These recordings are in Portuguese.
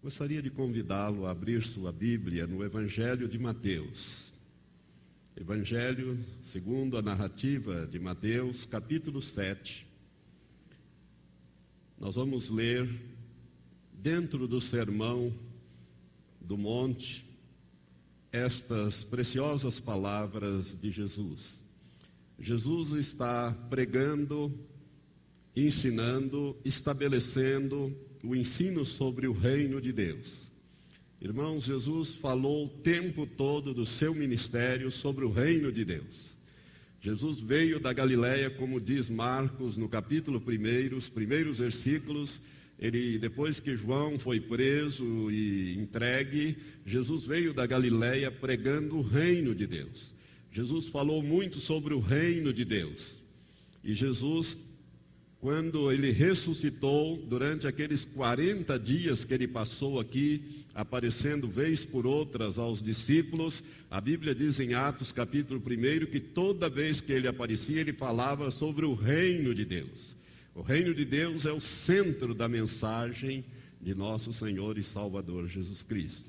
Gostaria de convidá-lo a abrir sua Bíblia no Evangelho de Mateus. Evangelho, segundo a narrativa de Mateus, capítulo 7. Nós vamos ler dentro do sermão do monte estas preciosas palavras de Jesus. Jesus está pregando, ensinando, estabelecendo o ensino sobre o reino de Deus. Irmãos, Jesus falou o tempo todo do seu ministério sobre o reino de Deus. Jesus veio da Galiléia, como diz Marcos no capítulo 1, os primeiros versículos, ele depois que João foi preso e entregue, Jesus veio da Galiléia pregando o reino de Deus. Jesus falou muito sobre o reino de Deus. E Jesus quando ele ressuscitou, durante aqueles 40 dias que ele passou aqui, aparecendo vez por outras aos discípulos, a Bíblia diz em Atos capítulo 1 que toda vez que ele aparecia, ele falava sobre o reino de Deus. O reino de Deus é o centro da mensagem de nosso Senhor e Salvador Jesus Cristo.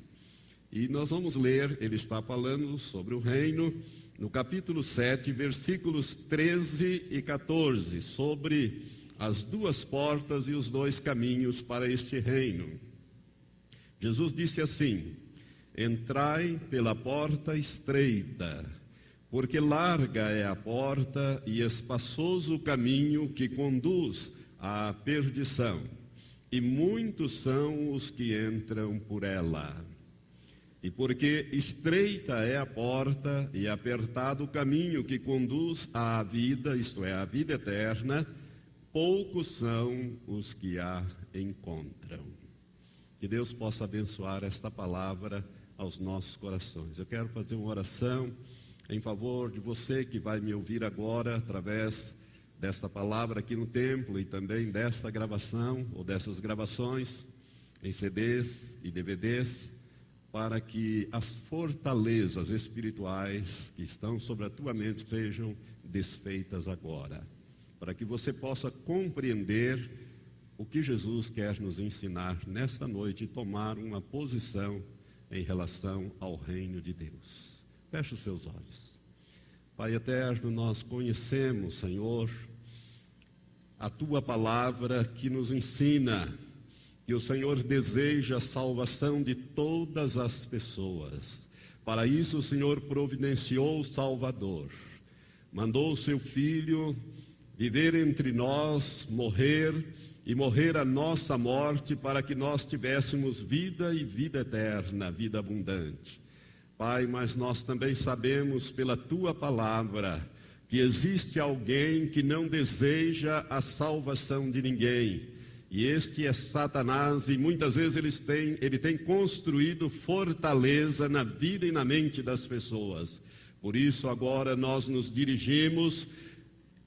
E nós vamos ler, ele está falando sobre o reino, no capítulo 7, versículos 13 e 14, sobre as duas portas e os dois caminhos para este reino. Jesus disse assim: Entrai pela porta estreita, porque larga é a porta e espaçoso o caminho que conduz à perdição, e muitos são os que entram por ela. E porque estreita é a porta e apertado o caminho que conduz à vida, isto é, à vida eterna, poucos são os que a encontram. Que Deus possa abençoar esta palavra aos nossos corações. Eu quero fazer uma oração em favor de você que vai me ouvir agora através desta palavra aqui no templo e também desta gravação ou dessas gravações em CDs e DVDs, para que as fortalezas espirituais que estão sobre a tua mente sejam desfeitas agora para que você possa compreender o que Jesus quer nos ensinar nesta noite e tomar uma posição em relação ao reino de Deus. Feche os seus olhos. Pai eterno, nós conhecemos, Senhor, a tua palavra que nos ensina que o Senhor deseja a salvação de todas as pessoas. Para isso, o Senhor providenciou o Salvador. Mandou o seu filho viver entre nós, morrer e morrer a nossa morte para que nós tivéssemos vida e vida eterna, vida abundante. Pai, mas nós também sabemos pela tua palavra que existe alguém que não deseja a salvação de ninguém. E este é Satanás, e muitas vezes ele tem, ele tem construído fortaleza na vida e na mente das pessoas. Por isso, agora nós nos dirigimos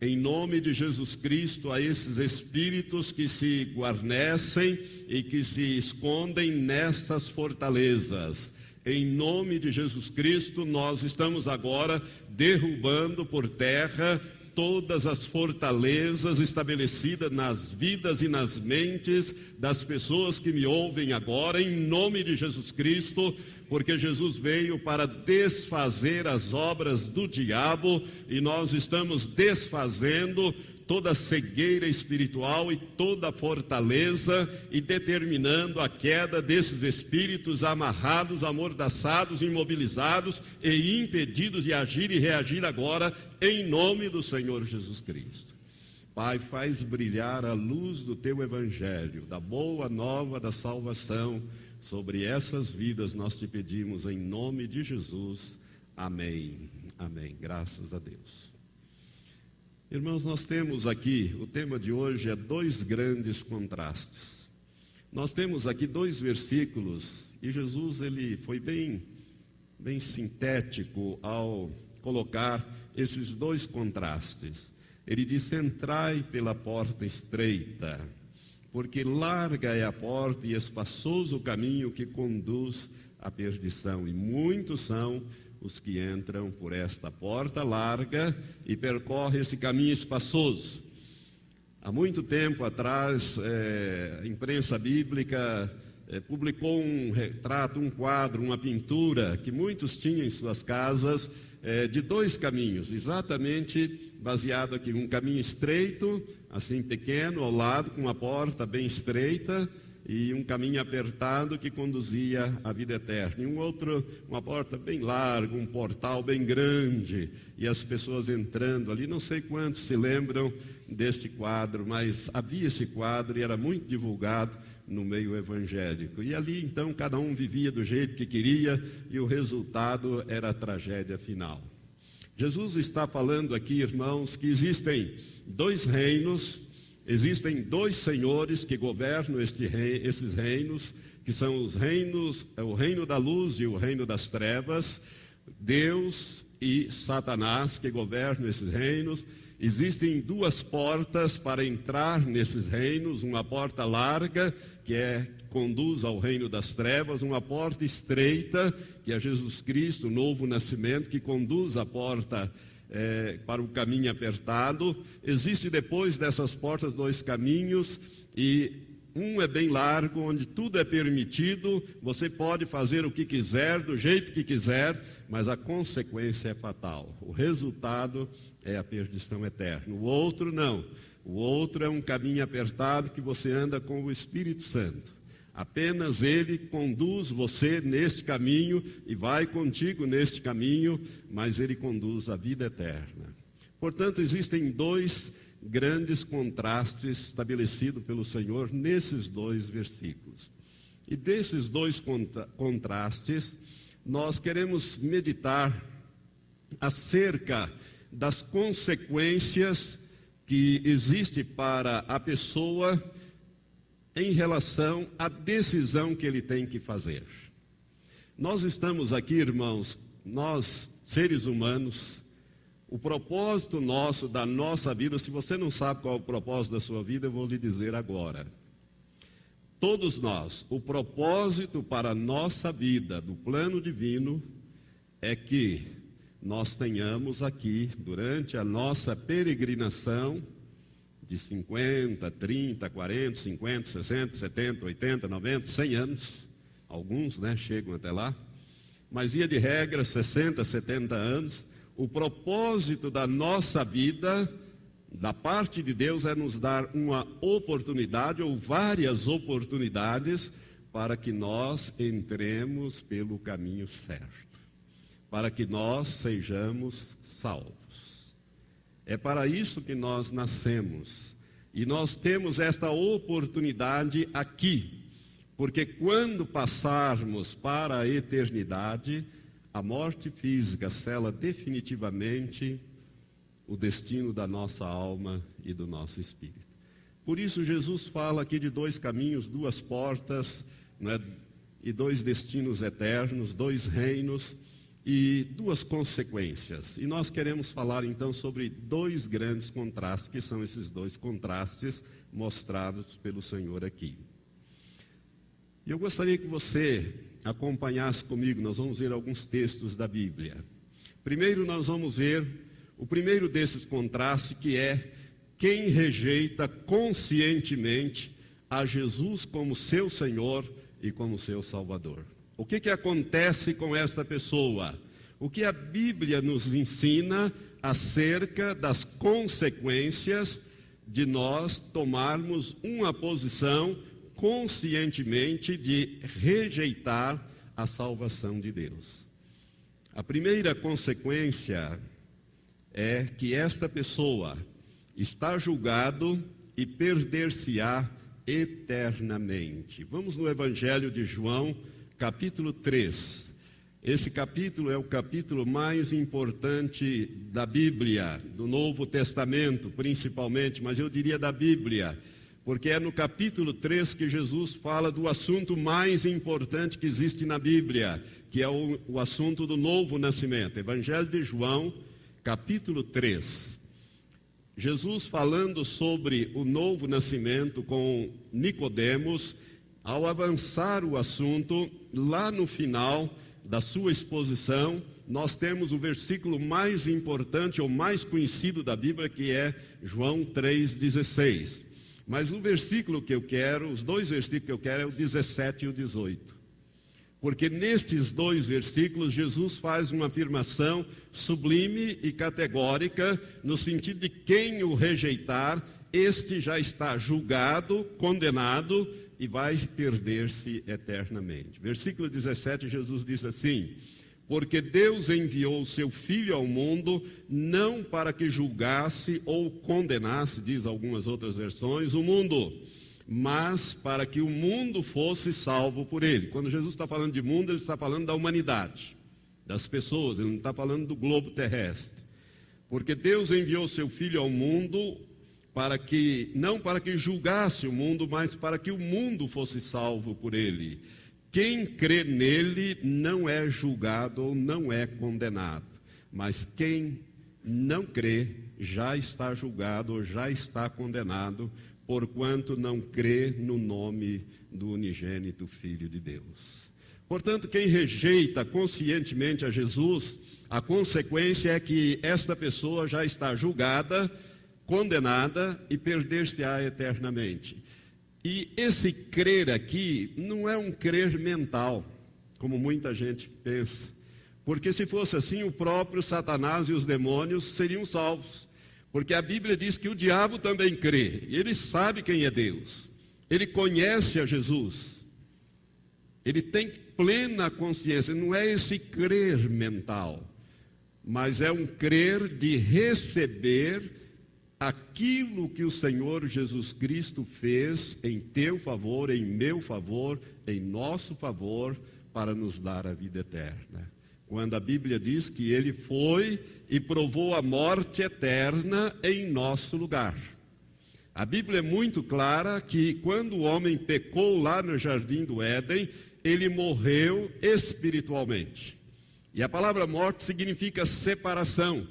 em nome de Jesus Cristo, a esses espíritos que se guarnecem e que se escondem nessas fortalezas. Em nome de Jesus Cristo, nós estamos agora derrubando por terra todas as fortalezas estabelecidas nas vidas e nas mentes das pessoas que me ouvem agora, em nome de Jesus Cristo, porque Jesus veio para desfazer as obras do diabo e nós estamos desfazendo toda cegueira espiritual e toda fortaleza e determinando a queda desses espíritos amarrados, amordaçados, imobilizados e impedidos de agir e reagir agora em nome do Senhor Jesus Cristo. Pai, faz brilhar a luz do teu evangelho, da boa nova da salvação Sobre essas vidas nós te pedimos em nome de Jesus. Amém. Amém. Graças a Deus. Irmãos, nós temos aqui, o tema de hoje é dois grandes contrastes. Nós temos aqui dois versículos e Jesus ele foi bem bem sintético ao colocar esses dois contrastes. Ele disse: "Entrai pela porta estreita" porque larga é a porta e espaçoso o caminho que conduz à perdição, e muitos são os que entram por esta porta larga e percorre esse caminho espaçoso. Há muito tempo atrás, é, a imprensa bíblica eh, publicou um retrato, um quadro, uma pintura que muitos tinham em suas casas eh, de dois caminhos, exatamente baseado aqui, um caminho estreito, assim pequeno, ao lado, com uma porta bem estreita, e um caminho apertado que conduzia à vida eterna. E um outro, uma porta bem larga, um portal bem grande, e as pessoas entrando ali. Não sei quantos se lembram deste quadro, mas havia esse quadro e era muito divulgado no meio evangélico. E ali então cada um vivia do jeito que queria e o resultado era a tragédia final. Jesus está falando aqui, irmãos, que existem dois reinos Existem dois senhores que governam rei, esses reinos, que são os reinos, é o reino da luz e o reino das trevas, Deus e Satanás que governam esses reinos. Existem duas portas para entrar nesses reinos, uma porta larga, que é conduz ao reino das trevas, uma porta estreita, que é Jesus Cristo, o novo nascimento, que conduz à porta é, para o caminho apertado. Existe depois dessas portas dois caminhos e um é bem largo, onde tudo é permitido, você pode fazer o que quiser, do jeito que quiser, mas a consequência é fatal. O resultado é a perdição eterna. O outro não. O outro é um caminho apertado que você anda com o Espírito Santo. Apenas Ele conduz você neste caminho e vai contigo neste caminho, mas Ele conduz a vida eterna. Portanto, existem dois grandes contrastes estabelecidos pelo Senhor nesses dois versículos. E desses dois contra contrastes, nós queremos meditar acerca das consequências que existe para a pessoa em relação à decisão que ele tem que fazer. Nós estamos aqui, irmãos, nós, seres humanos, o propósito nosso, da nossa vida, se você não sabe qual é o propósito da sua vida, eu vou lhe dizer agora. Todos nós, o propósito para a nossa vida, do plano divino, é que nós tenhamos aqui, durante a nossa peregrinação, de 50, 30, 40, 50, 60, 70, 80, 90, 100 anos. Alguns né, chegam até lá. Mas, via de regra, 60, 70 anos. O propósito da nossa vida, da parte de Deus, é nos dar uma oportunidade ou várias oportunidades para que nós entremos pelo caminho certo, para que nós sejamos salvos. É para isso que nós nascemos. E nós temos esta oportunidade aqui, porque quando passarmos para a eternidade, a morte física sela definitivamente o destino da nossa alma e do nosso espírito. Por isso, Jesus fala aqui de dois caminhos, duas portas, é? e dois destinos eternos, dois reinos e duas consequências. E nós queremos falar então sobre dois grandes contrastes, que são esses dois contrastes mostrados pelo Senhor aqui. E eu gostaria que você acompanhasse comigo, nós vamos ver alguns textos da Bíblia. Primeiro nós vamos ver o primeiro desses contrastes, que é quem rejeita conscientemente a Jesus como seu Senhor e como seu Salvador. O que, que acontece com esta pessoa? O que a Bíblia nos ensina acerca das consequências de nós tomarmos uma posição conscientemente de rejeitar a salvação de Deus. A primeira consequência é que esta pessoa está julgado e perder-se-á eternamente. Vamos no Evangelho de João, capítulo 3. Esse capítulo é o capítulo mais importante da Bíblia, do Novo Testamento principalmente, mas eu diria da Bíblia, porque é no capítulo 3 que Jesus fala do assunto mais importante que existe na Bíblia, que é o, o assunto do novo nascimento. Evangelho de João, capítulo 3. Jesus falando sobre o novo nascimento com Nicodemos, ao avançar o assunto, lá no final da sua exposição, nós temos o versículo mais importante ou mais conhecido da Bíblia, que é João 3,16. Mas o versículo que eu quero, os dois versículos que eu quero é o 17 e o 18. Porque nestes dois versículos Jesus faz uma afirmação sublime e categórica, no sentido de quem o rejeitar, este já está julgado, condenado e vai perder-se eternamente. Versículo 17, Jesus diz assim: Porque Deus enviou o seu Filho ao mundo, não para que julgasse ou condenasse, diz algumas outras versões, o mundo mas para que o mundo fosse salvo por ele. Quando Jesus está falando de mundo, ele está falando da humanidade, das pessoas, ele não está falando do globo terrestre. Porque Deus enviou seu Filho ao mundo para que, não para que julgasse o mundo, mas para que o mundo fosse salvo por ele. Quem crê nele não é julgado ou não é condenado, mas quem não crê já está julgado ou já está condenado porquanto não crê no nome do unigênito Filho de Deus. Portanto, quem rejeita conscientemente a Jesus, a consequência é que esta pessoa já está julgada, condenada e perder-se-á eternamente. E esse crer aqui não é um crer mental, como muita gente pensa. Porque se fosse assim, o próprio Satanás e os demônios seriam salvos. Porque a Bíblia diz que o diabo também crê, ele sabe quem é Deus, ele conhece a Jesus, ele tem plena consciência, não é esse crer mental, mas é um crer de receber aquilo que o Senhor Jesus Cristo fez em teu favor, em meu favor, em nosso favor, para nos dar a vida eterna. Quando a Bíblia diz que ele foi e provou a morte eterna em nosso lugar. A Bíblia é muito clara que quando o homem pecou lá no jardim do Éden, ele morreu espiritualmente. E a palavra morte significa separação.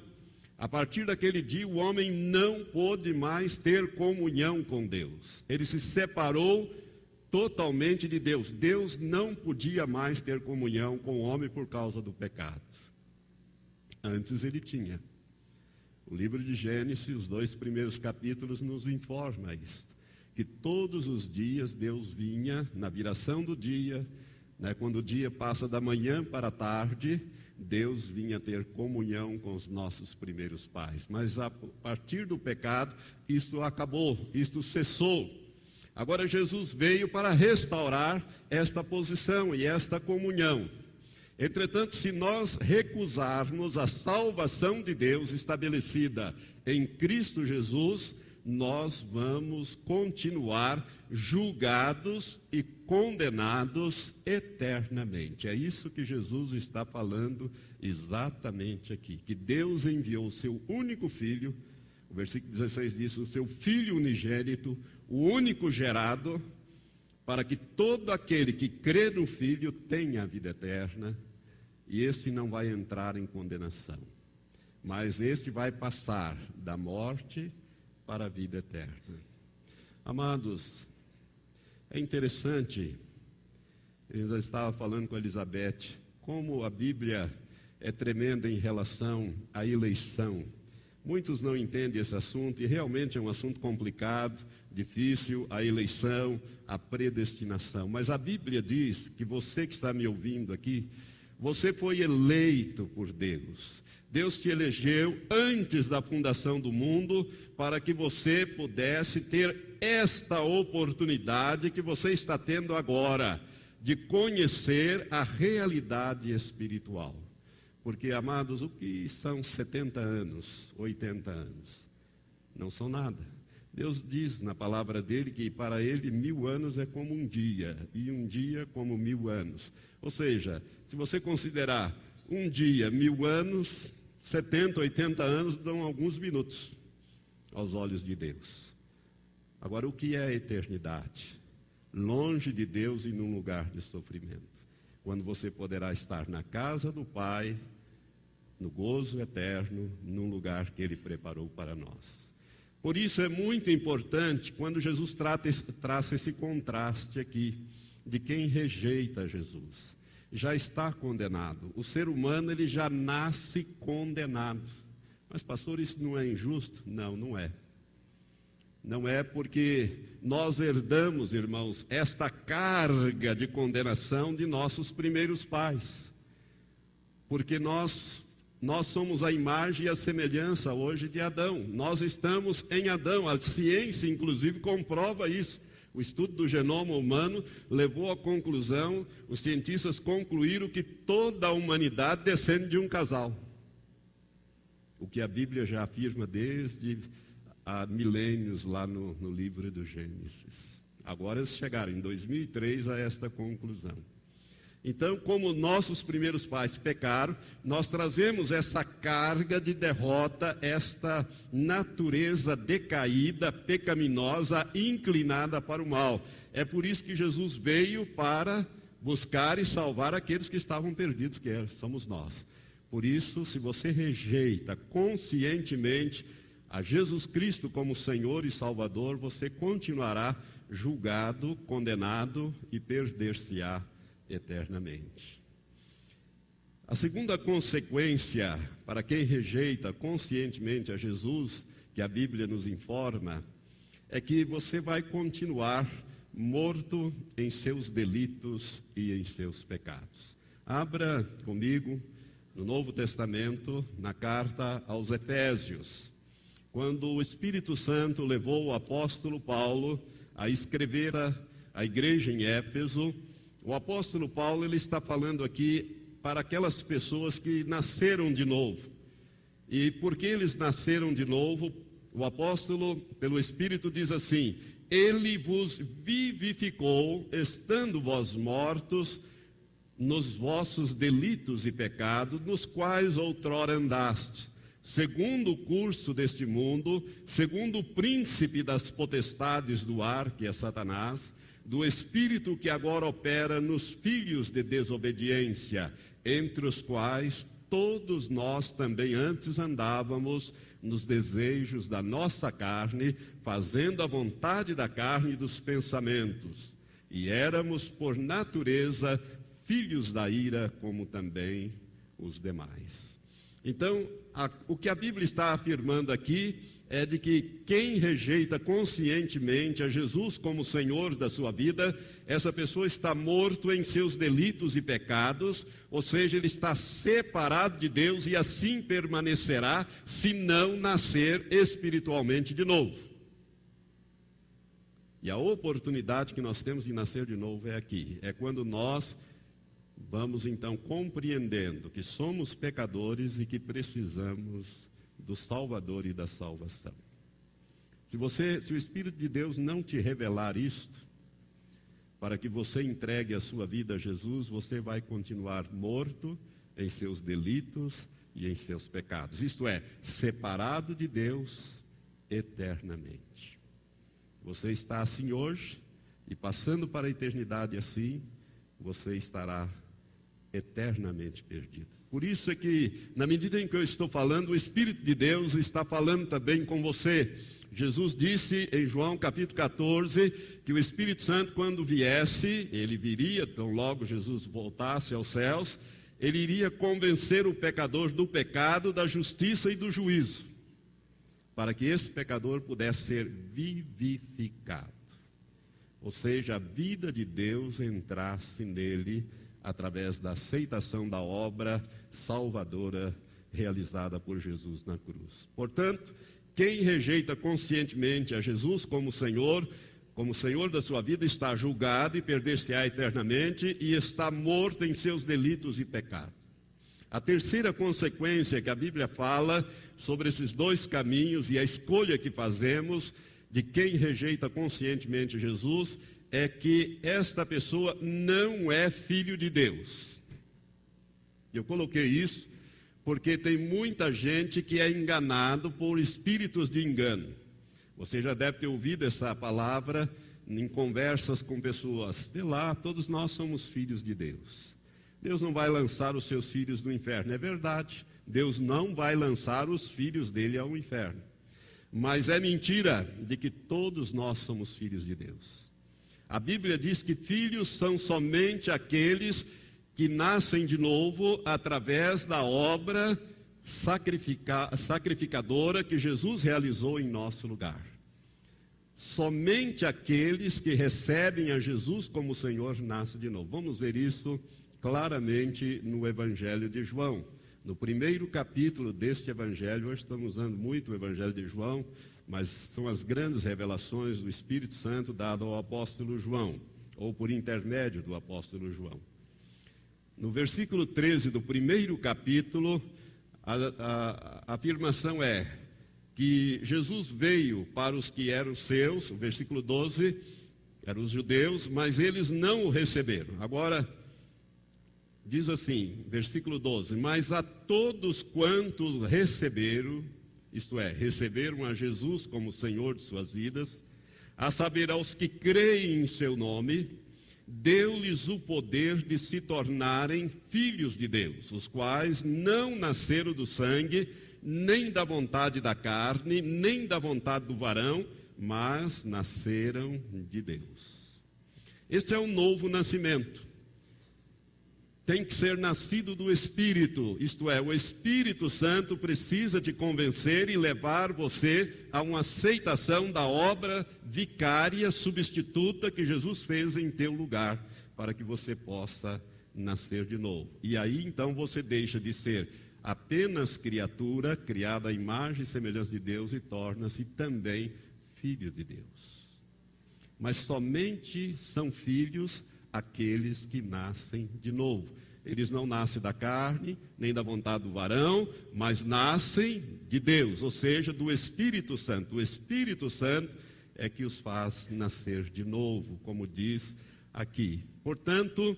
A partir daquele dia, o homem não pôde mais ter comunhão com Deus. Ele se separou totalmente de Deus. Deus não podia mais ter comunhão com o homem por causa do pecado. Antes ele tinha. O livro de Gênesis, os dois primeiros capítulos, nos informa isso. Que todos os dias Deus vinha, na viração do dia, né, quando o dia passa da manhã para a tarde, Deus vinha ter comunhão com os nossos primeiros pais. Mas a partir do pecado, isso acabou, isso cessou. Agora Jesus veio para restaurar esta posição e esta comunhão. Entretanto, se nós recusarmos a salvação de Deus estabelecida em Cristo Jesus, nós vamos continuar julgados e condenados eternamente. É isso que Jesus está falando exatamente aqui. Que Deus enviou o seu único filho, o versículo 16 diz: o seu filho unigênito, o único gerado, para que todo aquele que crê no filho tenha a vida eterna e esse não vai entrar em condenação, mas esse vai passar da morte para a vida eterna. Amados, é interessante, eu estava falando com a Elizabeth, como a Bíblia é tremenda em relação à eleição. Muitos não entendem esse assunto e realmente é um assunto complicado, difícil, a eleição, a predestinação. Mas a Bíblia diz que você que está me ouvindo aqui, você foi eleito por Deus. Deus te elegeu antes da fundação do mundo para que você pudesse ter esta oportunidade que você está tendo agora de conhecer a realidade espiritual. Porque, amados, o que são 70 anos, 80 anos? Não são nada. Deus diz na palavra dele que para ele mil anos é como um dia, e um dia como mil anos. Ou seja, se você considerar um dia, mil anos, 70, 80 anos dão alguns minutos aos olhos de Deus. Agora, o que é a eternidade? Longe de Deus e num lugar de sofrimento. Quando você poderá estar na casa do Pai, no gozo eterno, num lugar que Ele preparou para nós. Por isso é muito importante quando Jesus trata traça esse contraste aqui de quem rejeita Jesus já está condenado. O ser humano ele já nasce condenado. Mas pastor, isso não é injusto? Não, não é. Não é porque nós herdamos, irmãos, esta carga de condenação de nossos primeiros pais. Porque nós nós somos a imagem e a semelhança hoje de Adão. Nós estamos em Adão. A ciência, inclusive, comprova isso. O estudo do genoma humano levou à conclusão, os cientistas concluíram que toda a humanidade descende de um casal. O que a Bíblia já afirma desde há milênios lá no, no livro do Gênesis. Agora eles chegaram em 2003 a esta conclusão. Então, como nossos primeiros pais pecaram, nós trazemos essa carga de derrota, esta natureza decaída, pecaminosa, inclinada para o mal. É por isso que Jesus veio para buscar e salvar aqueles que estavam perdidos, que somos nós. Por isso, se você rejeita conscientemente a Jesus Cristo como Senhor e Salvador, você continuará julgado, condenado e perder-se-á eternamente. A segunda consequência para quem rejeita conscientemente a Jesus, que a Bíblia nos informa, é que você vai continuar morto em seus delitos e em seus pecados. Abra comigo no Novo Testamento, na carta aos Efésios, quando o Espírito Santo levou o apóstolo Paulo a escrever a, a igreja em Éfeso, o apóstolo Paulo ele está falando aqui para aquelas pessoas que nasceram de novo. E porque eles nasceram de novo, o apóstolo, pelo Espírito, diz assim: Ele vos vivificou, estando vós mortos nos vossos delitos e pecados, nos quais outrora andastes, segundo o curso deste mundo, segundo o príncipe das potestades do ar, que é Satanás do espírito que agora opera nos filhos de desobediência, entre os quais todos nós também antes andávamos nos desejos da nossa carne, fazendo a vontade da carne e dos pensamentos. E éramos, por natureza, filhos da ira, como também os demais. Então, a, o que a Bíblia está afirmando aqui é de que quem rejeita conscientemente a Jesus como Senhor da sua vida, essa pessoa está morto em seus delitos e pecados, ou seja, ele está separado de Deus e assim permanecerá se não nascer espiritualmente de novo. E a oportunidade que nós temos de nascer de novo é aqui, é quando nós vamos então compreendendo que somos pecadores e que precisamos do Salvador e da salvação. Se você, se o Espírito de Deus não te revelar isto, para que você entregue a sua vida a Jesus, você vai continuar morto em seus delitos e em seus pecados. Isto é, separado de Deus eternamente. Você está assim hoje e passando para a eternidade assim, você estará eternamente perdido. Por isso é que, na medida em que eu estou falando, o Espírito de Deus está falando também com você. Jesus disse em João capítulo 14 que o Espírito Santo, quando viesse, ele viria, então logo Jesus voltasse aos céus, ele iria convencer o pecador do pecado, da justiça e do juízo, para que esse pecador pudesse ser vivificado. Ou seja, a vida de Deus entrasse nele através da aceitação da obra salvadora realizada por Jesus na cruz. Portanto, quem rejeita conscientemente a Jesus como Senhor, como Senhor da sua vida, está julgado e perder-se-á eternamente e está morto em seus delitos e pecados. A terceira consequência que a Bíblia fala sobre esses dois caminhos e a escolha que fazemos de quem rejeita conscientemente Jesus é que esta pessoa não é filho de Deus. Eu coloquei isso porque tem muita gente que é enganado por espíritos de engano. Você já deve ter ouvido essa palavra em conversas com pessoas. Vê lá, todos nós somos filhos de Deus. Deus não vai lançar os seus filhos no inferno. É verdade. Deus não vai lançar os filhos dele ao inferno. Mas é mentira de que todos nós somos filhos de Deus. A Bíblia diz que filhos são somente aqueles que nascem de novo através da obra sacrifica, sacrificadora que Jesus realizou em nosso lugar. somente aqueles que recebem a Jesus como Senhor nascem de novo. Vamos ver isso claramente no Evangelho de João. No primeiro capítulo deste Evangelho, hoje estamos usando muito o Evangelho de João, mas são as grandes revelações do Espírito Santo dado ao apóstolo João, ou por intermédio do apóstolo João. No versículo 13 do primeiro capítulo, a, a, a afirmação é que Jesus veio para os que eram seus, o versículo 12, eram os judeus, mas eles não o receberam. Agora, diz assim, versículo 12: Mas a todos quantos receberam, isto é, receberam a Jesus como Senhor de suas vidas, a saber, aos que creem em seu nome, deu-lhes o poder de se tornarem filhos de Deus, os quais não nasceram do sangue, nem da vontade da carne, nem da vontade do varão, mas nasceram de Deus. Este é um novo nascimento tem que ser nascido do Espírito, isto é, o Espírito Santo precisa te convencer e levar você a uma aceitação da obra vicária, substituta que Jesus fez em teu lugar, para que você possa nascer de novo. E aí então você deixa de ser apenas criatura, criada à imagem e semelhança de Deus, e torna-se também filho de Deus. Mas somente são filhos aqueles que nascem de novo. Eles não nascem da carne, nem da vontade do varão, mas nascem de Deus, ou seja, do Espírito Santo. O Espírito Santo é que os faz nascer de novo, como diz aqui. Portanto,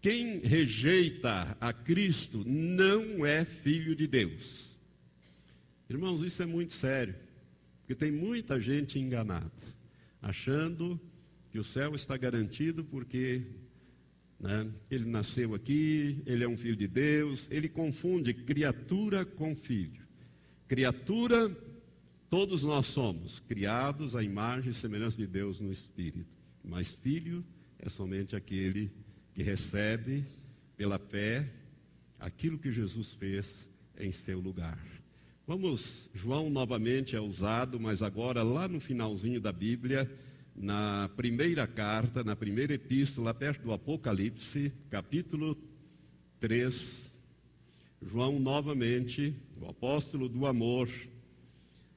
quem rejeita a Cristo não é filho de Deus. Irmãos, isso é muito sério, porque tem muita gente enganada, achando que o céu está garantido porque né, ele nasceu aqui, ele é um filho de Deus, ele confunde criatura com filho. Criatura, todos nós somos criados à imagem e semelhança de Deus no Espírito, mas filho é somente aquele que recebe pela fé aquilo que Jesus fez em seu lugar. Vamos, João novamente é usado, mas agora lá no finalzinho da Bíblia, na primeira carta, na primeira epístola, perto do Apocalipse, capítulo 3, João novamente, o apóstolo do amor,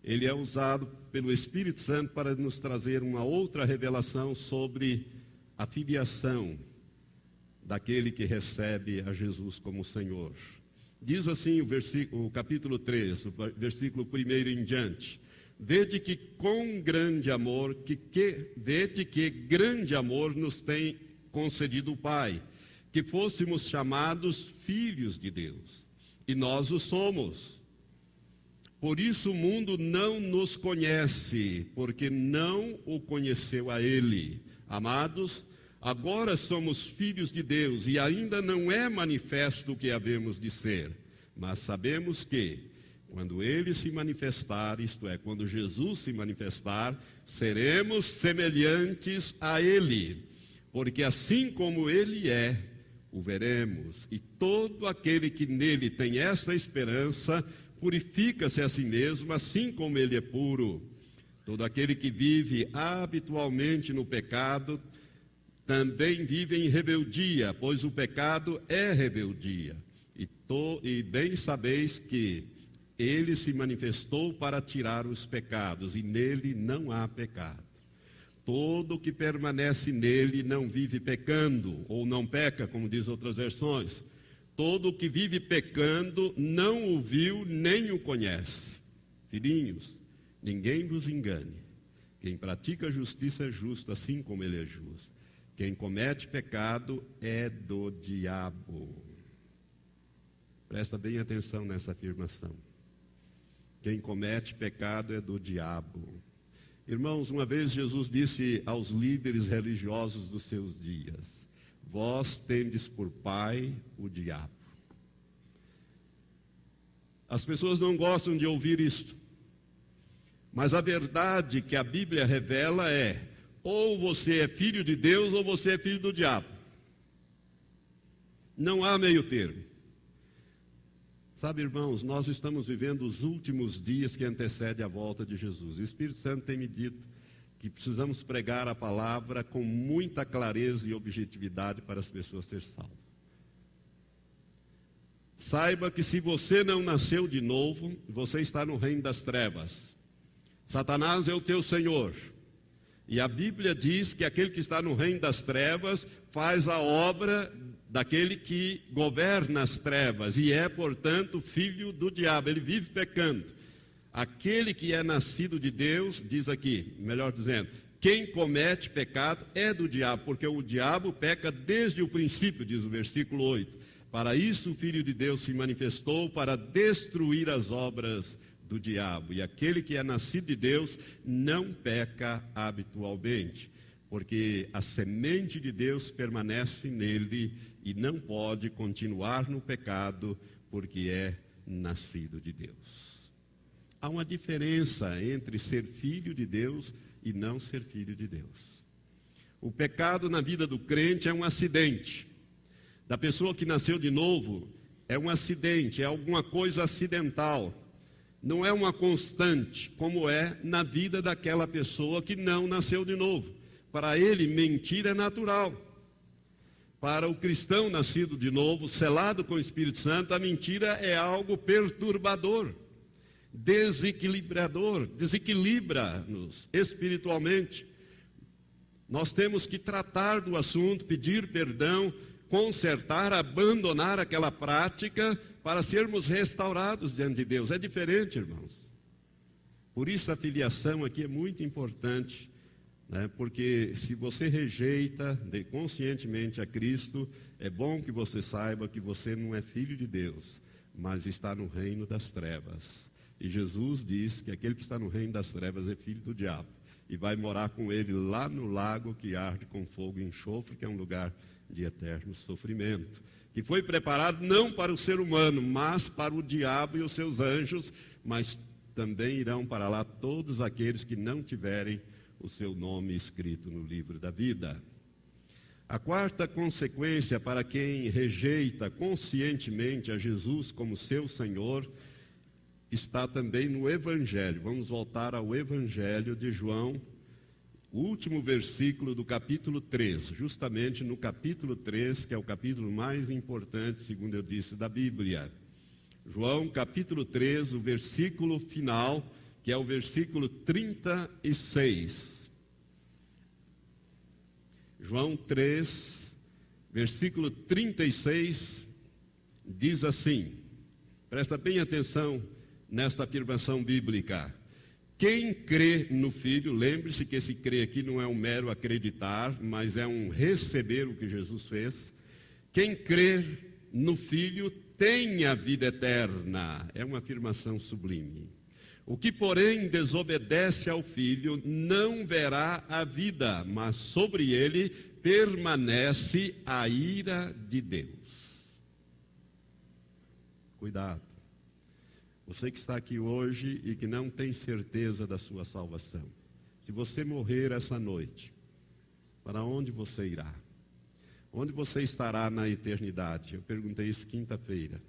ele é usado pelo Espírito Santo para nos trazer uma outra revelação sobre a filiação daquele que recebe a Jesus como Senhor. Diz assim o, versículo, o capítulo 3, o versículo 1 em diante. Vede que com grande amor, que, que, vede que grande amor nos tem concedido o Pai, que fôssemos chamados filhos de Deus. E nós o somos. Por isso o mundo não nos conhece, porque não o conheceu a Ele. Amados, agora somos filhos de Deus e ainda não é manifesto o que havemos de ser, mas sabemos que quando ele se manifestar, isto é, quando Jesus se manifestar, seremos semelhantes a ele, porque assim como ele é, o veremos. E todo aquele que nele tem essa esperança, purifica-se a si mesmo, assim como ele é puro. Todo aquele que vive habitualmente no pecado, também vive em rebeldia, pois o pecado é rebeldia. E, to, e bem sabeis que ele se manifestou para tirar os pecados, e nele não há pecado. Todo que permanece nele não vive pecando, ou não peca, como diz outras versões. Todo que vive pecando não o viu nem o conhece. Filhinhos, ninguém vos engane. Quem pratica justiça é justo, assim como ele é justo. Quem comete pecado é do diabo. Presta bem atenção nessa afirmação. Quem comete pecado é do diabo. Irmãos, uma vez Jesus disse aos líderes religiosos dos seus dias: Vós tendes por pai o diabo. As pessoas não gostam de ouvir isto. Mas a verdade que a Bíblia revela é: ou você é filho de Deus ou você é filho do diabo. Não há meio termo. Sabe, irmãos, nós estamos vivendo os últimos dias que antecedem a volta de Jesus. O Espírito Santo tem me dito que precisamos pregar a palavra com muita clareza e objetividade para as pessoas serem salvas. Saiba que se você não nasceu de novo, você está no reino das trevas. Satanás é o teu senhor. E a Bíblia diz que aquele que está no reino das trevas faz a obra daquele que governa as trevas e é, portanto, filho do diabo. Ele vive pecando. Aquele que é nascido de Deus, diz aqui, melhor dizendo, quem comete pecado é do diabo, porque o diabo peca desde o princípio, diz o versículo 8. Para isso o Filho de Deus se manifestou para destruir as obras do diabo. E aquele que é nascido de Deus não peca habitualmente, porque a semente de Deus permanece nele e não pode continuar no pecado, porque é nascido de Deus. Há uma diferença entre ser filho de Deus e não ser filho de Deus. O pecado na vida do crente é um acidente da pessoa que nasceu de novo é um acidente, é alguma coisa acidental. Não é uma constante, como é na vida daquela pessoa que não nasceu de novo. Para ele, mentira é natural. Para o cristão nascido de novo, selado com o Espírito Santo, a mentira é algo perturbador, desequilibrador, desequilibra-nos espiritualmente. Nós temos que tratar do assunto, pedir perdão, consertar, abandonar aquela prática para sermos restaurados diante de Deus. É diferente, irmãos. Por isso a filiação aqui é muito importante, né? porque se você rejeita conscientemente a Cristo, é bom que você saiba que você não é filho de Deus, mas está no reino das trevas. E Jesus diz que aquele que está no reino das trevas é filho do diabo e vai morar com ele lá no lago que arde com fogo e enxofre, que é um lugar de eterno sofrimento, que foi preparado não para o ser humano, mas para o diabo e os seus anjos, mas também irão para lá todos aqueles que não tiverem o seu nome escrito no livro da vida. A quarta consequência para quem rejeita conscientemente a Jesus como seu Senhor está também no Evangelho. Vamos voltar ao Evangelho de João, o último versículo do capítulo 3, justamente no capítulo 3, que é o capítulo mais importante, segundo eu disse, da Bíblia. João, capítulo 3, o versículo final, que é o versículo 36. João 3, versículo 36, diz assim: presta bem atenção nesta afirmação bíblica. Quem crê no Filho, lembre-se que esse crer aqui não é um mero acreditar, mas é um receber o que Jesus fez. Quem crê no Filho tem a vida eterna. É uma afirmação sublime. O que, porém, desobedece ao Filho não verá a vida, mas sobre ele permanece a ira de Deus. Cuidado. Você que está aqui hoje e que não tem certeza da sua salvação. Se você morrer essa noite, para onde você irá? Onde você estará na eternidade? Eu perguntei isso quinta-feira.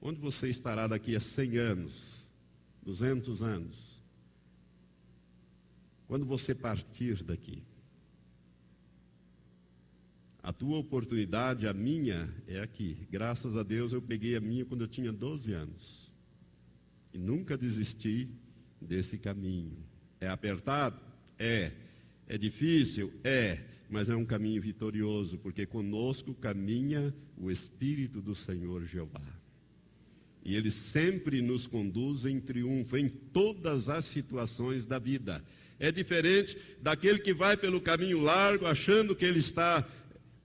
Onde você estará daqui a 100 anos, 200 anos? Quando você partir daqui? A tua oportunidade, a minha, é aqui. Graças a Deus eu peguei a minha quando eu tinha 12 anos. E nunca desisti desse caminho. É apertado? É. É difícil? É. Mas é um caminho vitorioso, porque conosco caminha o Espírito do Senhor Jeová. E ele sempre nos conduz em triunfo em todas as situações da vida. É diferente daquele que vai pelo caminho largo achando que ele está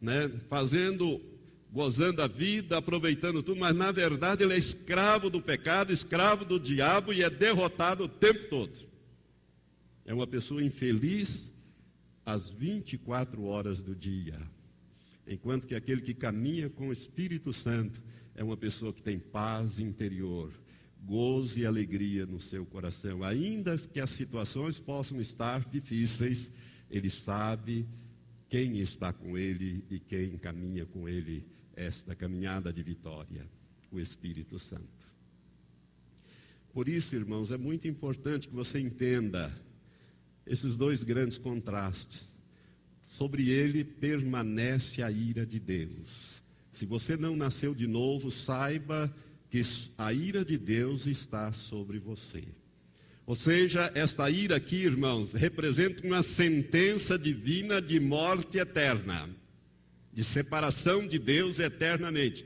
né, fazendo gozando a vida, aproveitando tudo, mas na verdade ele é escravo do pecado, escravo do diabo e é derrotado o tempo todo. É uma pessoa infeliz às 24 horas do dia. Enquanto que aquele que caminha com o Espírito Santo é uma pessoa que tem paz interior, gozo e alegria no seu coração. Ainda que as situações possam estar difíceis, ele sabe quem está com ele e quem caminha com ele esta caminhada de vitória, o Espírito Santo. Por isso, irmãos, é muito importante que você entenda esses dois grandes contrastes. Sobre ele permanece a ira de Deus. Se você não nasceu de novo, saiba que a ira de Deus está sobre você. Ou seja, esta ira aqui, irmãos, representa uma sentença divina de morte eterna, de separação de Deus eternamente.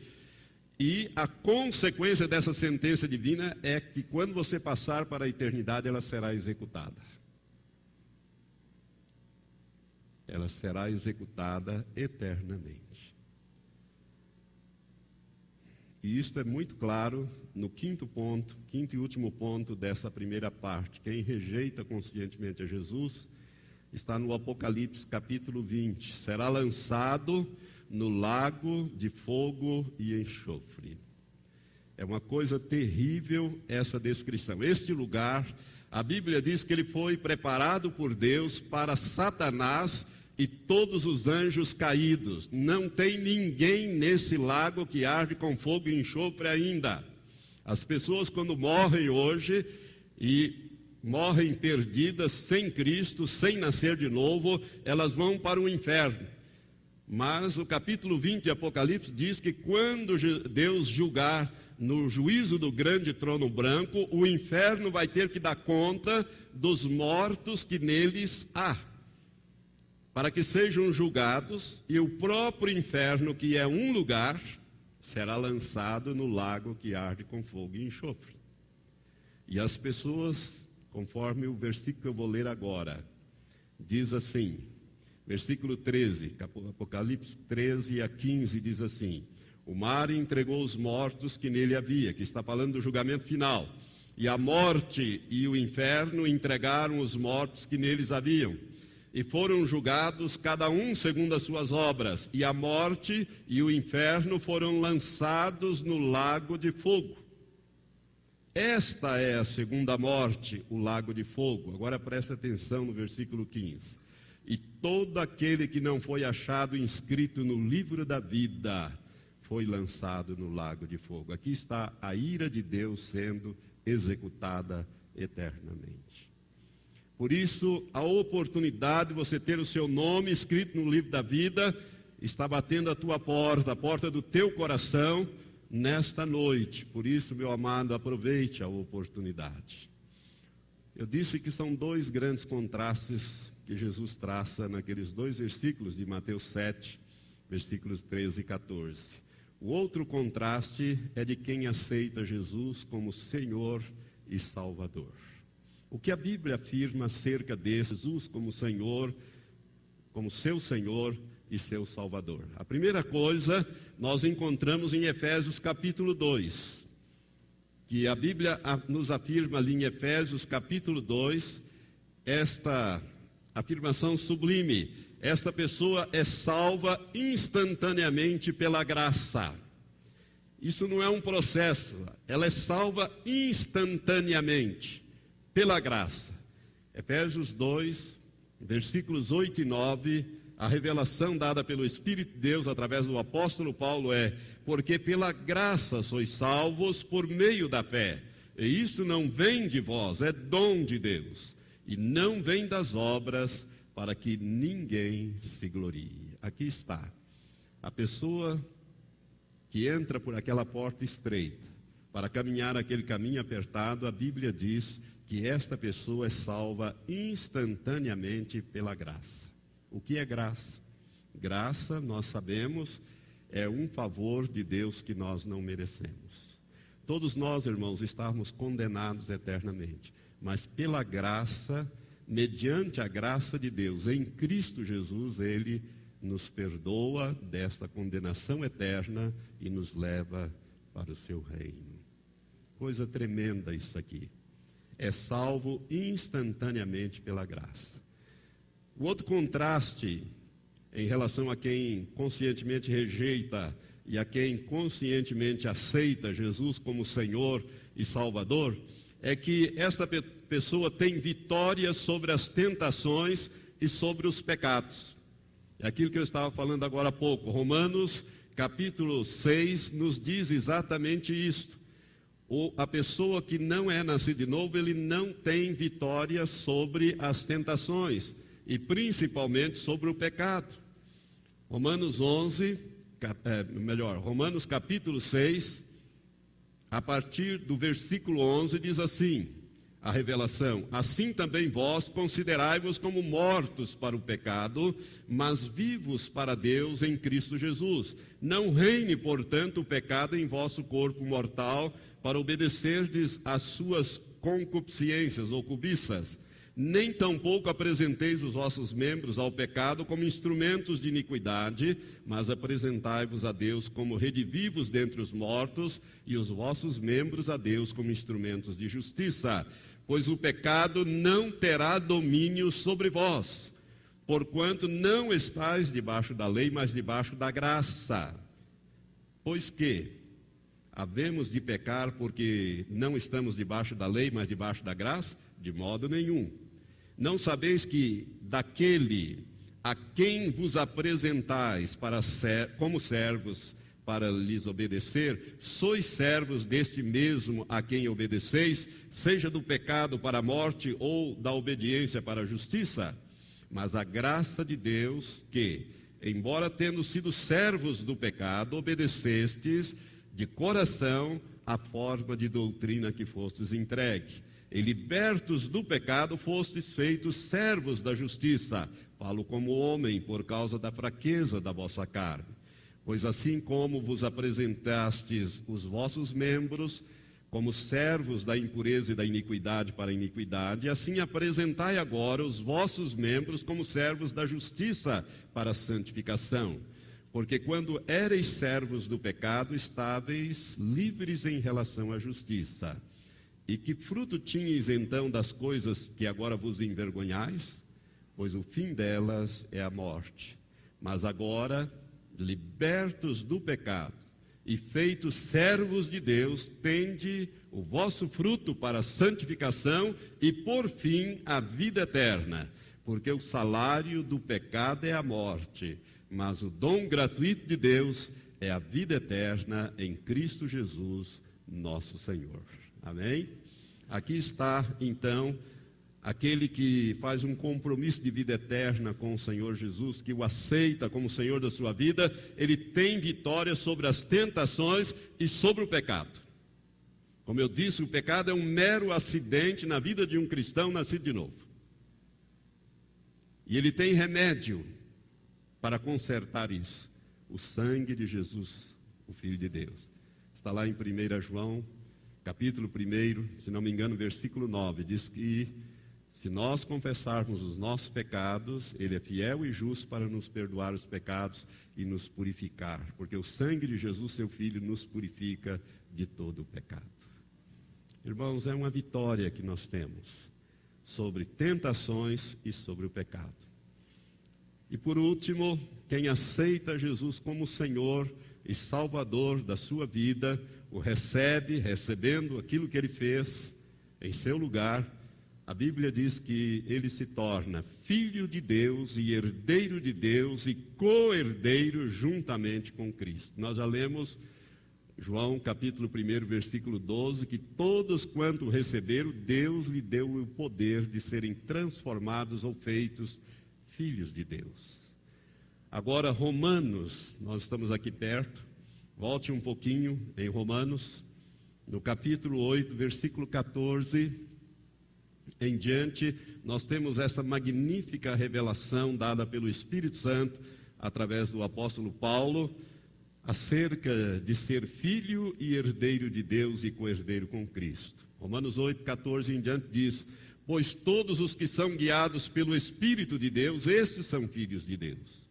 E a consequência dessa sentença divina é que quando você passar para a eternidade, ela será executada. Ela será executada eternamente. E isto é muito claro no quinto ponto, quinto e último ponto dessa primeira parte. Quem rejeita conscientemente a Jesus está no Apocalipse capítulo 20. Será lançado no lago de fogo e enxofre. É uma coisa terrível essa descrição. Este lugar, a Bíblia diz que ele foi preparado por Deus para Satanás e todos os anjos caídos. Não tem ninguém nesse lago que arde com fogo e enxofre ainda. As pessoas, quando morrem hoje e morrem perdidas, sem Cristo, sem nascer de novo, elas vão para o inferno. Mas o capítulo 20 de Apocalipse diz que quando Deus julgar no juízo do grande trono branco, o inferno vai ter que dar conta dos mortos que neles há para que sejam julgados, e o próprio inferno, que é um lugar, será lançado no lago que arde com fogo e enxofre. E as pessoas, conforme o versículo que eu vou ler agora, diz assim, versículo 13, Apocalipse 13 a 15 diz assim: O mar entregou os mortos que nele havia, que está falando do julgamento final. E a morte e o inferno entregaram os mortos que neles haviam e foram julgados cada um segundo as suas obras, e a morte e o inferno foram lançados no lago de fogo. Esta é a segunda morte, o lago de fogo. Agora preste atenção no versículo 15. E todo aquele que não foi achado inscrito no livro da vida foi lançado no lago de fogo. Aqui está a ira de Deus sendo executada eternamente. Por isso, a oportunidade de você ter o seu nome escrito no livro da vida está batendo a tua porta, a porta do teu coração nesta noite. Por isso, meu amado, aproveite a oportunidade. Eu disse que são dois grandes contrastes que Jesus traça naqueles dois versículos de Mateus 7, versículos 13 e 14. O outro contraste é de quem aceita Jesus como Senhor e Salvador. O que a Bíblia afirma acerca de Jesus como Senhor, como seu Senhor e seu Salvador? A primeira coisa nós encontramos em Efésios capítulo 2, que a Bíblia nos afirma ali em Efésios capítulo 2, esta afirmação sublime: esta pessoa é salva instantaneamente pela graça. Isso não é um processo, ela é salva instantaneamente pela graça. Efésios 2, versículos 8 e 9, a revelação dada pelo Espírito de Deus através do apóstolo Paulo é: Porque pela graça sois salvos por meio da fé. E isso não vem de vós, é dom de Deus. E não vem das obras, para que ninguém se glorie. Aqui está. A pessoa que entra por aquela porta estreita, para caminhar aquele caminho apertado, a Bíblia diz que esta pessoa é salva instantaneamente pela graça. O que é graça? Graça, nós sabemos, é um favor de Deus que nós não merecemos. Todos nós, irmãos, estávamos condenados eternamente, mas pela graça, mediante a graça de Deus, em Cristo Jesus, Ele nos perdoa desta condenação eterna e nos leva para o seu reino. Coisa tremenda isso aqui é salvo instantaneamente pela graça. O outro contraste em relação a quem conscientemente rejeita e a quem conscientemente aceita Jesus como Senhor e Salvador é que esta pessoa tem vitória sobre as tentações e sobre os pecados. É aquilo que eu estava falando agora há pouco. Romanos capítulo 6 nos diz exatamente isto. Ou a pessoa que não é nascida de novo, ele não tem vitória sobre as tentações e principalmente sobre o pecado. Romanos 11, é, melhor, Romanos capítulo 6, a partir do versículo 11 diz assim: a revelação. Assim também vós considerai-vos como mortos para o pecado, mas vivos para Deus em Cristo Jesus. Não reine, portanto, o pecado em vosso corpo mortal, para obedecerdes às suas concupiscências ou cobiças. Nem tampouco apresenteis os vossos membros ao pecado como instrumentos de iniquidade, mas apresentai-vos a Deus como redivivos dentre os mortos, e os vossos membros a Deus como instrumentos de justiça pois o pecado não terá domínio sobre vós, porquanto não estáis debaixo da lei, mas debaixo da graça. Pois que havemos de pecar porque não estamos debaixo da lei, mas debaixo da graça? De modo nenhum. Não sabeis que daquele a quem vos apresentais para ser, como servos para lhes obedecer, sois servos deste mesmo a quem obedeceis, seja do pecado para a morte ou da obediência para a justiça. Mas a graça de Deus, que, embora tendo sido servos do pecado, obedecestes de coração a forma de doutrina que fostes entregue. E libertos do pecado, fostes feitos servos da justiça. Falo como homem, por causa da fraqueza da vossa carne. Pois assim como vos apresentastes os vossos membros como servos da impureza e da iniquidade para a iniquidade, assim apresentai agora os vossos membros como servos da justiça para a santificação. Porque quando ereis servos do pecado, estáveis livres em relação à justiça. E que fruto tinhais então das coisas que agora vos envergonhais? Pois o fim delas é a morte. Mas agora libertos do pecado e feitos servos de Deus, tende o vosso fruto para a santificação e, por fim, a vida eterna. Porque o salário do pecado é a morte, mas o dom gratuito de Deus é a vida eterna em Cristo Jesus, nosso Senhor. Amém? Aqui está, então, aquele que faz um compromisso de vida eterna com o Senhor Jesus, que o aceita como Senhor da sua vida, ele tem vitória sobre as tentações e sobre o pecado. Como eu disse, o pecado é um mero acidente na vida de um cristão nascido de novo. E ele tem remédio para consertar isso: o sangue de Jesus, o Filho de Deus. Está lá em 1 João, capítulo 1, se não me engano, versículo 9, diz que se nós confessarmos os nossos pecados, Ele é fiel e justo para nos perdoar os pecados e nos purificar, porque o sangue de Jesus, seu Filho, nos purifica de todo o pecado. Irmãos, é uma vitória que nós temos sobre tentações e sobre o pecado. E por último, quem aceita Jesus como Senhor e Salvador da sua vida, o recebe, recebendo aquilo que ele fez em seu lugar a Bíblia diz que ele se torna filho de Deus e herdeiro de Deus e co-herdeiro juntamente com Cristo. Nós já lemos João capítulo 1, versículo 12, que todos quanto receberam, Deus lhe deu o poder de serem transformados ou feitos filhos de Deus. Agora, Romanos, nós estamos aqui perto, volte um pouquinho em Romanos, no capítulo 8, versículo 14 em diante, nós temos essa magnífica revelação dada pelo Espírito Santo através do apóstolo Paulo acerca de ser filho e herdeiro de Deus e co-herdeiro com Cristo. Romanos 8, 14 em diante diz: Pois todos os que são guiados pelo Espírito de Deus, esses são filhos de Deus.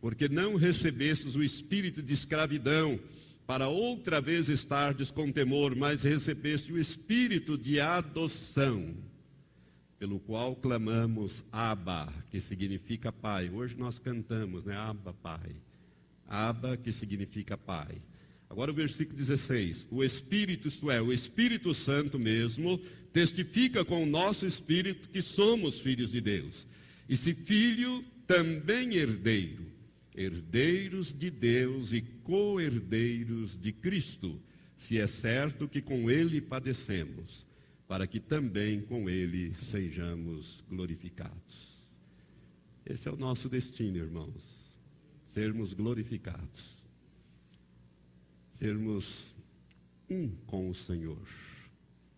Porque não recebestes o espírito de escravidão para outra vez estardes com temor, mas recebeste o espírito de adoção pelo qual clamamos Abba, que significa Pai. Hoje nós cantamos, né? Abba, Pai. Abba, que significa Pai. Agora o versículo 16: O Espírito, isto é, o Espírito Santo mesmo, testifica com o nosso espírito que somos filhos de Deus. E se filho, também herdeiro, herdeiros de Deus e co-herdeiros de Cristo se é certo que com ele padecemos, para que também com ele sejamos glorificados. Esse é o nosso destino, irmãos. Sermos glorificados. Sermos um com o Senhor.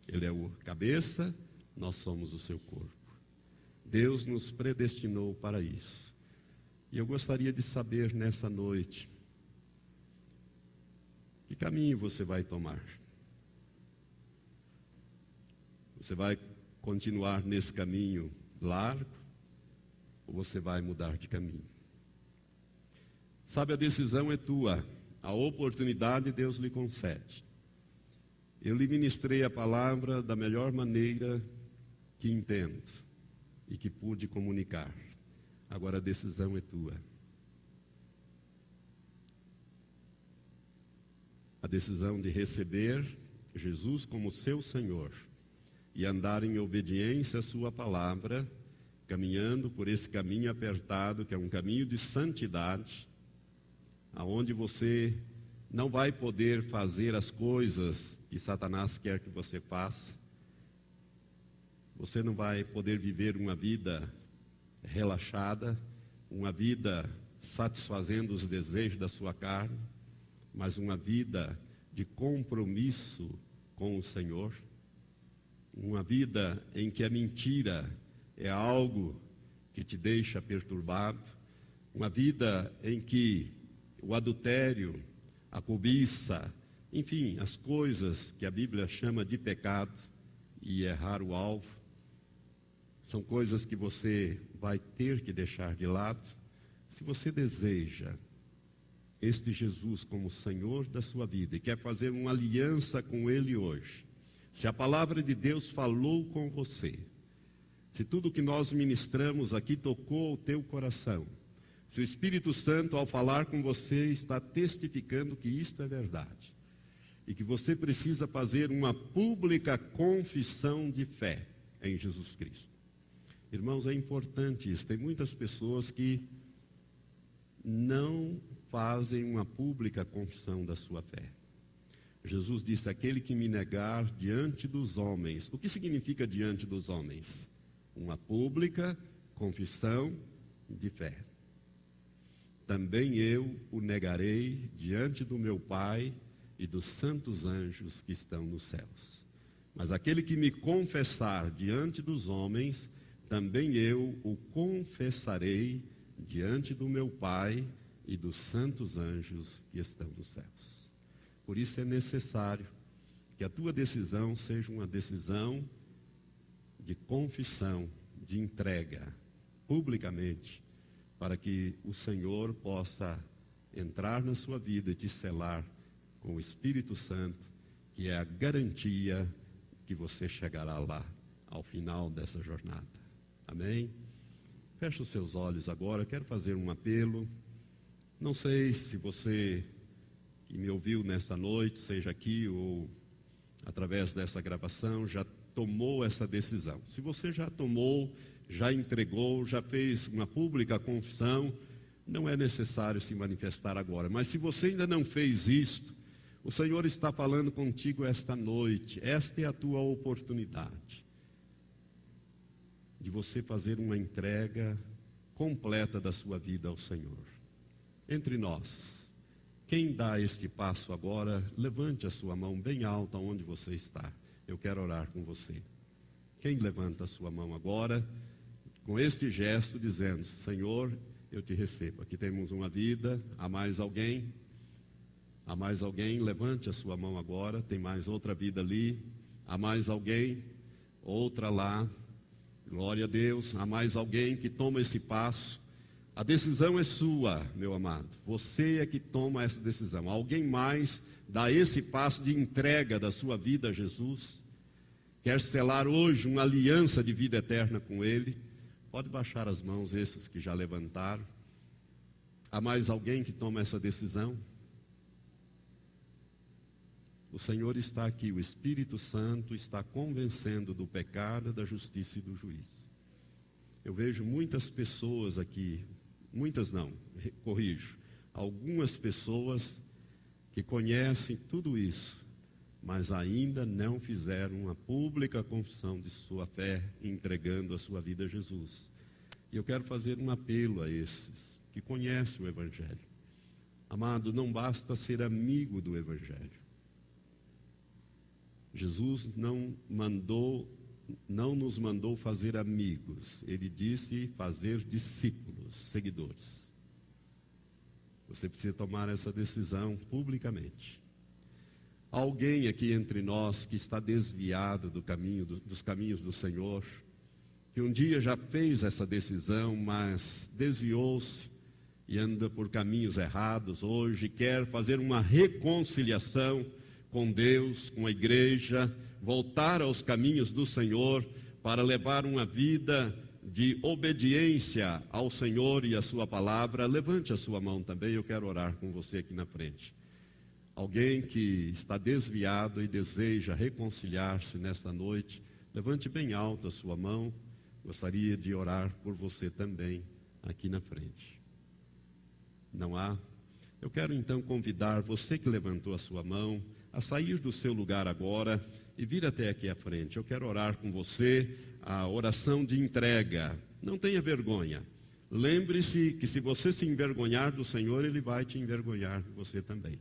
Ele é o cabeça, nós somos o seu corpo. Deus nos predestinou para isso. E eu gostaria de saber nessa noite que caminho você vai tomar. Você vai continuar nesse caminho largo ou você vai mudar de caminho? Sabe, a decisão é tua, a oportunidade Deus lhe concede. Eu lhe ministrei a palavra da melhor maneira que entendo e que pude comunicar. Agora a decisão é tua. A decisão de receber Jesus como seu Senhor e andar em obediência à sua palavra, caminhando por esse caminho apertado, que é um caminho de santidade, aonde você não vai poder fazer as coisas que Satanás quer que você faça. Você não vai poder viver uma vida relaxada, uma vida satisfazendo os desejos da sua carne, mas uma vida de compromisso com o Senhor. Uma vida em que a mentira é algo que te deixa perturbado. Uma vida em que o adultério, a cobiça, enfim, as coisas que a Bíblia chama de pecado e errar o alvo, são coisas que você vai ter que deixar de lado. Se você deseja este Jesus como Senhor da sua vida e quer fazer uma aliança com Ele hoje, se a palavra de Deus falou com você, se tudo que nós ministramos aqui tocou o teu coração, se o Espírito Santo, ao falar com você, está testificando que isto é verdade, e que você precisa fazer uma pública confissão de fé em Jesus Cristo. Irmãos, é importante isso. Tem muitas pessoas que não fazem uma pública confissão da sua fé. Jesus disse: Aquele que me negar diante dos homens. O que significa diante dos homens? Uma pública confissão de fé. Também eu o negarei diante do meu Pai e dos santos anjos que estão nos céus. Mas aquele que me confessar diante dos homens, também eu o confessarei diante do meu Pai e dos santos anjos que estão nos céus. Por isso é necessário que a tua decisão seja uma decisão de confissão, de entrega, publicamente, para que o Senhor possa entrar na sua vida e te selar com o Espírito Santo, que é a garantia que você chegará lá ao final dessa jornada. Amém? Feche os seus olhos agora, quero fazer um apelo. Não sei se você que me ouviu nessa noite, seja aqui ou através dessa gravação, já tomou essa decisão. Se você já tomou, já entregou, já fez uma pública confissão, não é necessário se manifestar agora. Mas se você ainda não fez isto, o Senhor está falando contigo esta noite. Esta é a tua oportunidade de você fazer uma entrega completa da sua vida ao Senhor. Entre nós, quem dá este passo agora, levante a sua mão bem alta onde você está. Eu quero orar com você. Quem levanta a sua mão agora, com este gesto, dizendo: Senhor, eu te recebo. Aqui temos uma vida, há mais alguém? Há mais alguém? Levante a sua mão agora. Tem mais outra vida ali. Há mais alguém? Outra lá. Glória a Deus. Há mais alguém que toma esse passo. A decisão é sua, meu amado. Você é que toma essa decisão. Alguém mais dá esse passo de entrega da sua vida a Jesus? Quer selar hoje uma aliança de vida eterna com Ele? Pode baixar as mãos, esses que já levantaram. Há mais alguém que toma essa decisão? O Senhor está aqui, o Espírito Santo está convencendo do pecado, da justiça e do juízo. Eu vejo muitas pessoas aqui, muitas não, corrijo, algumas pessoas que conhecem tudo isso, mas ainda não fizeram uma pública confissão de sua fé, entregando a sua vida a Jesus. E eu quero fazer um apelo a esses que conhecem o Evangelho. Amado, não basta ser amigo do Evangelho. Jesus não mandou, não nos mandou fazer amigos. Ele disse fazer discípulos, seguidores. Você precisa tomar essa decisão publicamente. Alguém aqui entre nós que está desviado do caminho, do, dos caminhos do Senhor, que um dia já fez essa decisão, mas desviou-se e anda por caminhos errados hoje, quer fazer uma reconciliação com Deus, com a igreja, voltar aos caminhos do Senhor para levar uma vida de obediência ao Senhor e à Sua palavra, levante a sua mão também, eu quero orar com você aqui na frente. Alguém que está desviado e deseja reconciliar-se nesta noite, levante bem alto a sua mão. Gostaria de orar por você também aqui na frente. Não há? Eu quero então convidar você que levantou a sua mão a sair do seu lugar agora e vir até aqui à frente. Eu quero orar com você a oração de entrega. Não tenha vergonha. Lembre-se que se você se envergonhar do Senhor, Ele vai te envergonhar você também.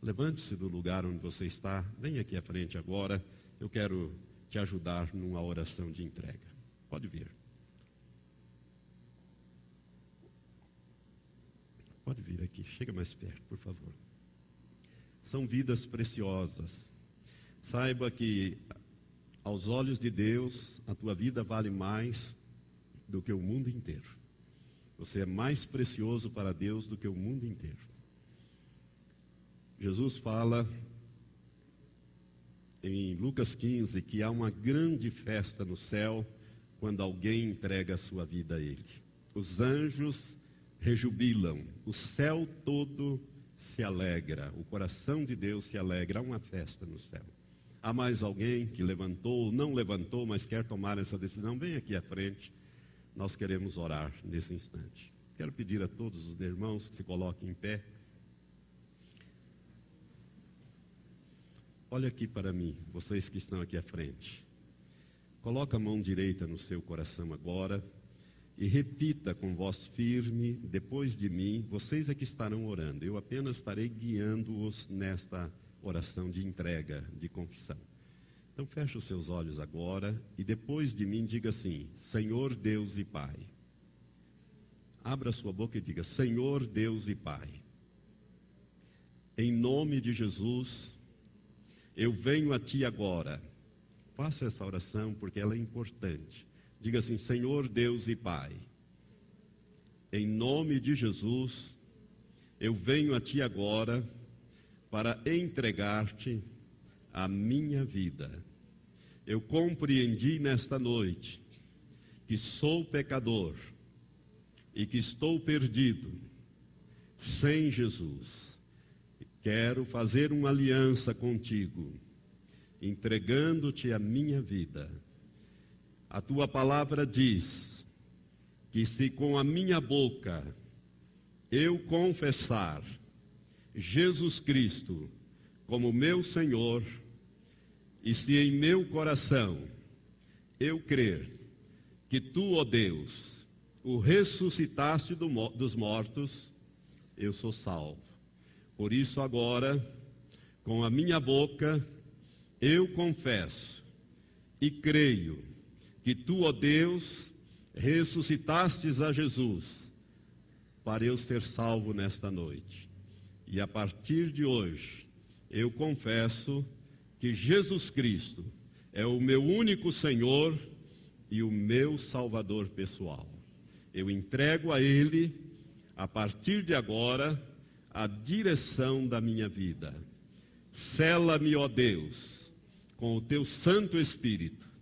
Levante-se do lugar onde você está, venha aqui à frente agora. Eu quero te ajudar numa oração de entrega. Pode vir. Pode vir aqui, chega mais perto, por favor. São vidas preciosas. Saiba que, aos olhos de Deus, a tua vida vale mais do que o mundo inteiro. Você é mais precioso para Deus do que o mundo inteiro. Jesus fala em Lucas 15 que há uma grande festa no céu quando alguém entrega a sua vida a Ele. Os anjos rejubilam, o céu todo se alegra, o coração de Deus se alegra, há uma festa no céu. Há mais alguém que levantou, não levantou, mas quer tomar essa decisão? Vem aqui à frente, nós queremos orar nesse instante. Quero pedir a todos os irmãos que se coloquem em pé. Olha aqui para mim, vocês que estão aqui à frente. Coloca a mão direita no seu coração agora e repita com voz firme, depois de mim, vocês é que estarão orando. Eu apenas estarei guiando-os nesta oração de entrega, de confissão. Então feche os seus olhos agora e depois de mim diga assim: Senhor Deus e Pai. Abra sua boca e diga: Senhor Deus e Pai. Em nome de Jesus, eu venho a ti agora. Faça essa oração porque ela é importante. Diga assim: Senhor Deus e Pai, em nome de Jesus, eu venho a ti agora para entregar-te a minha vida. Eu compreendi nesta noite que sou pecador e que estou perdido sem Jesus. Quero fazer uma aliança contigo, entregando-te a minha vida. A tua palavra diz que se com a minha boca eu confessar Jesus Cristo como meu Senhor, e se em meu coração eu crer que tu, ó Deus, o ressuscitaste do, dos mortos, eu sou salvo. Por isso, agora, com a minha boca, eu confesso e creio que tu, ó Deus, ressuscitastes a Jesus para eu ser salvo nesta noite. E a partir de hoje, eu confesso que Jesus Cristo é o meu único Senhor e o meu Salvador pessoal. Eu entrego a Ele, a partir de agora, a direção da minha vida. Sela-me, ó Deus, com o teu Santo Espírito